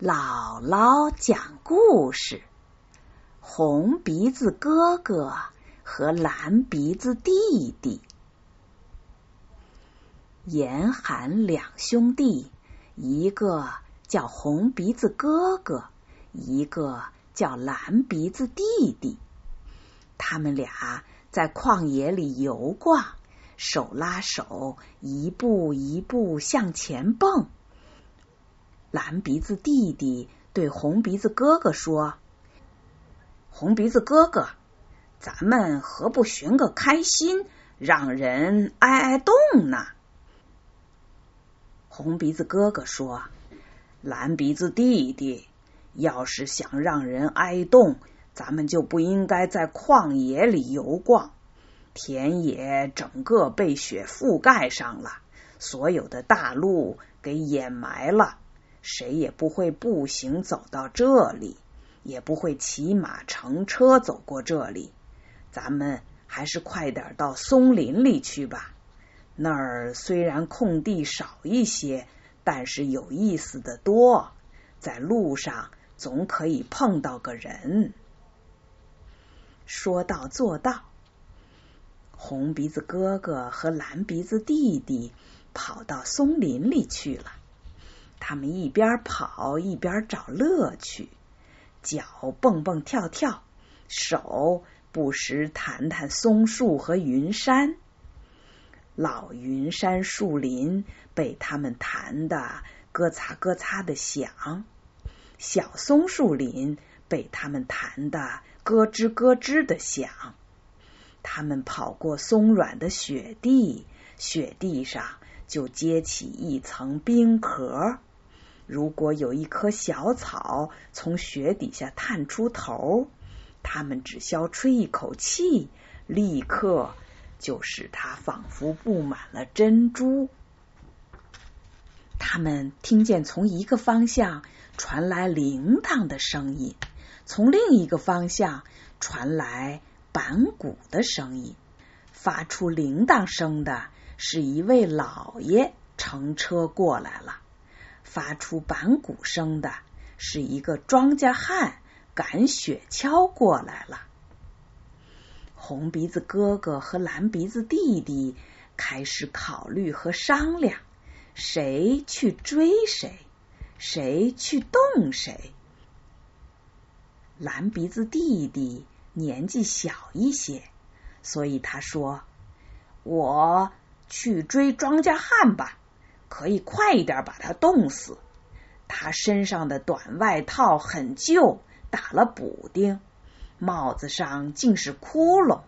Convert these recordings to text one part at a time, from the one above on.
姥姥讲故事：红鼻子哥哥和蓝鼻子弟弟。严寒两兄弟，一个叫红鼻子哥哥，一个叫蓝鼻子弟弟。他们俩在旷野里游逛，手拉手，一步一步向前蹦。蓝鼻子弟弟对红鼻子哥哥说：“红鼻子哥哥，咱们何不寻个开心，让人挨挨冻呢？”红鼻子哥哥说：“蓝鼻子弟弟，要是想让人挨冻，咱们就不应该在旷野里游逛。田野整个被雪覆盖上了，所有的大路给掩埋了。”谁也不会步行走到这里，也不会骑马乘车走过这里。咱们还是快点到松林里去吧。那儿虽然空地少一些，但是有意思的多。在路上总可以碰到个人。说到做到，红鼻子哥哥和蓝鼻子弟弟跑到松林里去了。他们一边跑一边找乐趣，脚蹦蹦跳跳，手不时弹弹松树和云山。老云山树林被他们弹得咯嚓咯嚓的响，小松树林被他们弹得咯吱咯吱的响。他们跑过松软的雪地，雪地上就结起一层冰壳。如果有一棵小草从雪底下探出头，他们只消吹一口气，立刻就使它仿佛布满了珍珠。他们听见从一个方向传来铃铛的声音，从另一个方向传来板鼓的声音。发出铃铛声的是一位老爷乘车过来了。发出板鼓声的是一个庄稼汉赶雪橇过来了。红鼻子哥哥和蓝鼻子弟弟开始考虑和商量，谁去追谁，谁去动谁。蓝鼻子弟弟年纪小一些，所以他说：“我去追庄稼汉吧。”可以快一点把他冻死。他身上的短外套很旧，打了补丁，帽子上尽是窟窿，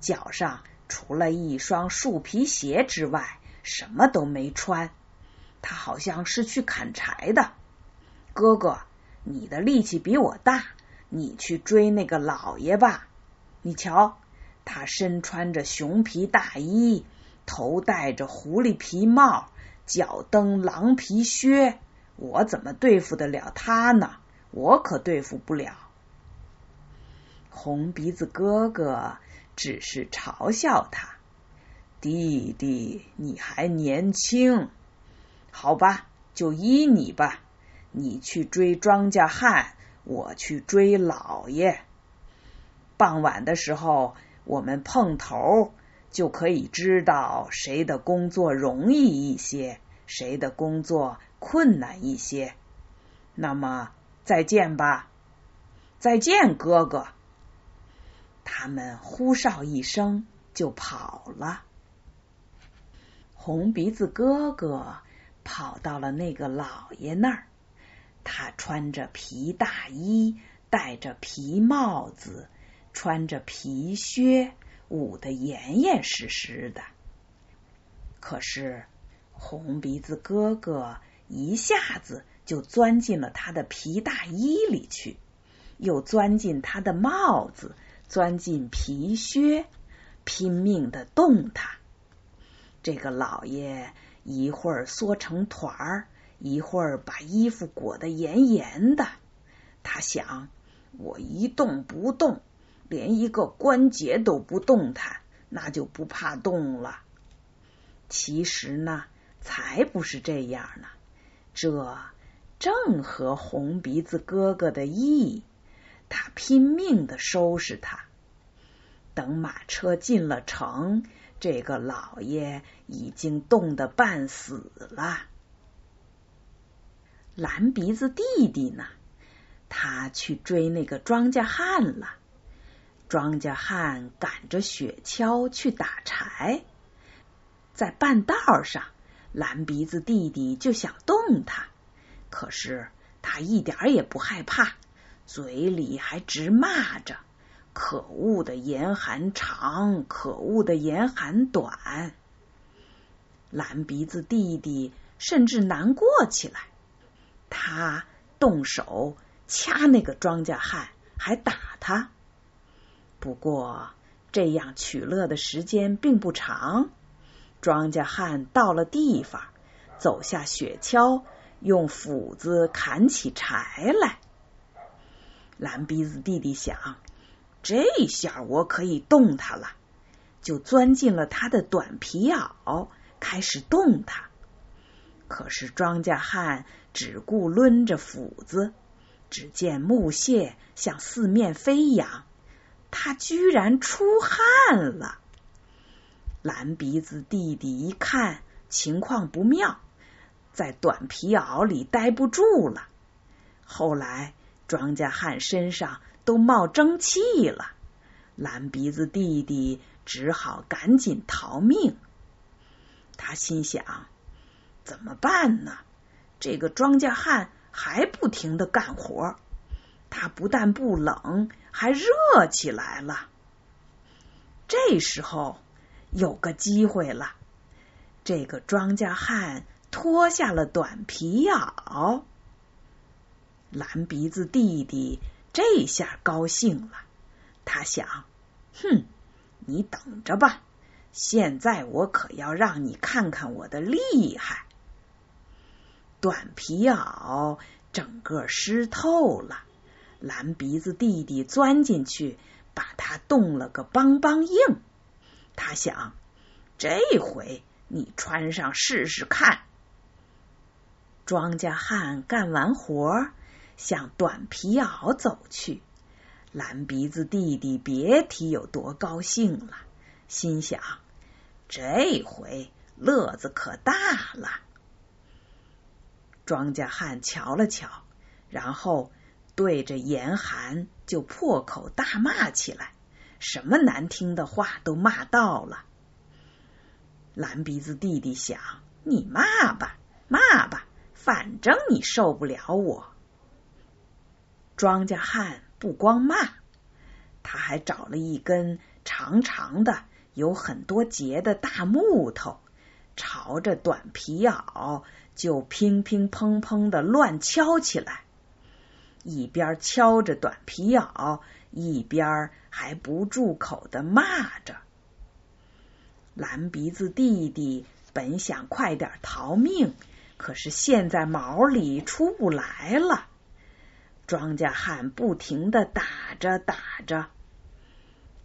脚上除了一双树皮鞋之外，什么都没穿。他好像是去砍柴的。哥哥，你的力气比我大，你去追那个老爷吧。你瞧，他身穿着熊皮大衣，头戴着狐狸皮帽。脚蹬狼皮靴，我怎么对付得了他呢？我可对付不了。红鼻子哥哥只是嘲笑他：“弟弟，你还年轻，好吧，就依你吧。你去追庄稼汉，我去追老爷。傍晚的时候，我们碰头。”就可以知道谁的工作容易一些，谁的工作困难一些。那么，再见吧，再见，哥哥。他们呼哨一声就跑了。红鼻子哥哥跑到了那个老爷那儿，他穿着皮大衣，戴着皮帽子，穿着皮靴。捂得严严实实的，可是红鼻子哥哥一下子就钻进了他的皮大衣里去，又钻进他的帽子，钻进皮靴，拼命的动他。这个老爷一会儿缩成团儿，一会儿把衣服裹得严严的。他想，我一动不动。连一个关节都不动弹，那就不怕冻了。其实呢，才不是这样呢。这正合红鼻子哥哥的意，他拼命的收拾他。等马车进了城，这个老爷已经冻得半死了。蓝鼻子弟弟呢？他去追那个庄稼汉了。庄稼汉赶着雪橇去打柴，在半道上，蓝鼻子弟弟就想动他，可是他一点也不害怕，嘴里还直骂着：“可恶的严寒长，可恶的严寒短。”蓝鼻子弟弟甚至难过起来，他动手掐那个庄稼汉，还打他。不过，这样取乐的时间并不长。庄稼汉到了地方，走下雪橇，用斧子砍起柴来。蓝鼻子弟弟想：这下我可以动他了，就钻进了他的短皮袄，开始动他。可是庄稼汉只顾抡着斧子，只见木屑向四面飞扬。他居然出汗了！蓝鼻子弟弟一看情况不妙，在短皮袄里待不住了。后来庄稼汉身上都冒蒸汽了，蓝鼻子弟弟只好赶紧逃命。他心想：怎么办呢？这个庄稼汉还不停的干活。他不但不冷，还热起来了。这时候有个机会了，这个庄稼汉脱下了短皮袄。蓝鼻子弟弟这下高兴了，他想：哼，你等着吧，现在我可要让你看看我的厉害。短皮袄整个湿透了。蓝鼻子弟弟钻进去，把它冻了个梆梆硬。他想，这回你穿上试试看。庄稼汉干完活，向短皮袄走去。蓝鼻子弟弟别提有多高兴了，心想：这回乐子可大了。庄稼汉瞧了瞧，然后。对着严寒就破口大骂起来，什么难听的话都骂到了。蓝鼻子弟弟想：你骂吧，骂吧，反正你受不了我。庄稼汉不光骂，他还找了一根长长的、有很多节的大木头，朝着短皮袄就乒乒乓乓的乱敲起来。一边敲着短皮袄，一边还不住口的骂着。蓝鼻子弟弟本想快点逃命，可是现在毛里出不来了。庄稼汉不停的打着打着，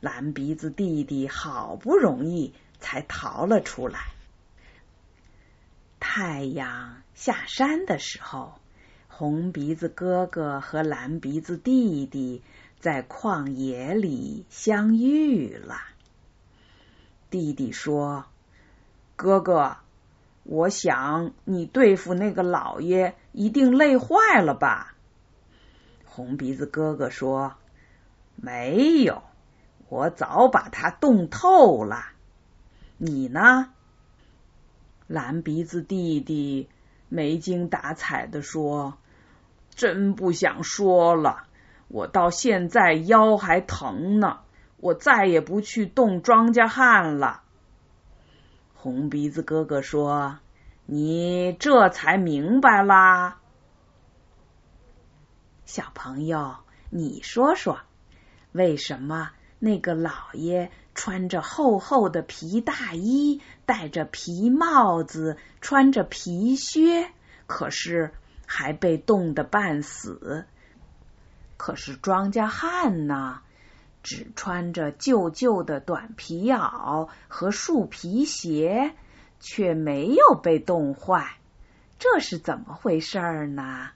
蓝鼻子弟弟好不容易才逃了出来。太阳下山的时候。红鼻子哥哥和蓝鼻子弟弟在旷野里相遇了。弟弟说：“哥哥，我想你对付那个老爷一定累坏了吧？”红鼻子哥哥说：“没有，我早把他冻透了。你呢？”蓝鼻子弟弟没精打采的说。真不想说了，我到现在腰还疼呢。我再也不去动庄稼汉了。红鼻子哥哥说：“你这才明白啦，小朋友，你说说，为什么那个老爷穿着厚厚的皮大衣，戴着皮帽子，穿着皮靴，可是？”还被冻得半死，可是庄稼汉呢，只穿着旧旧的短皮袄和树皮鞋，却没有被冻坏，这是怎么回事呢？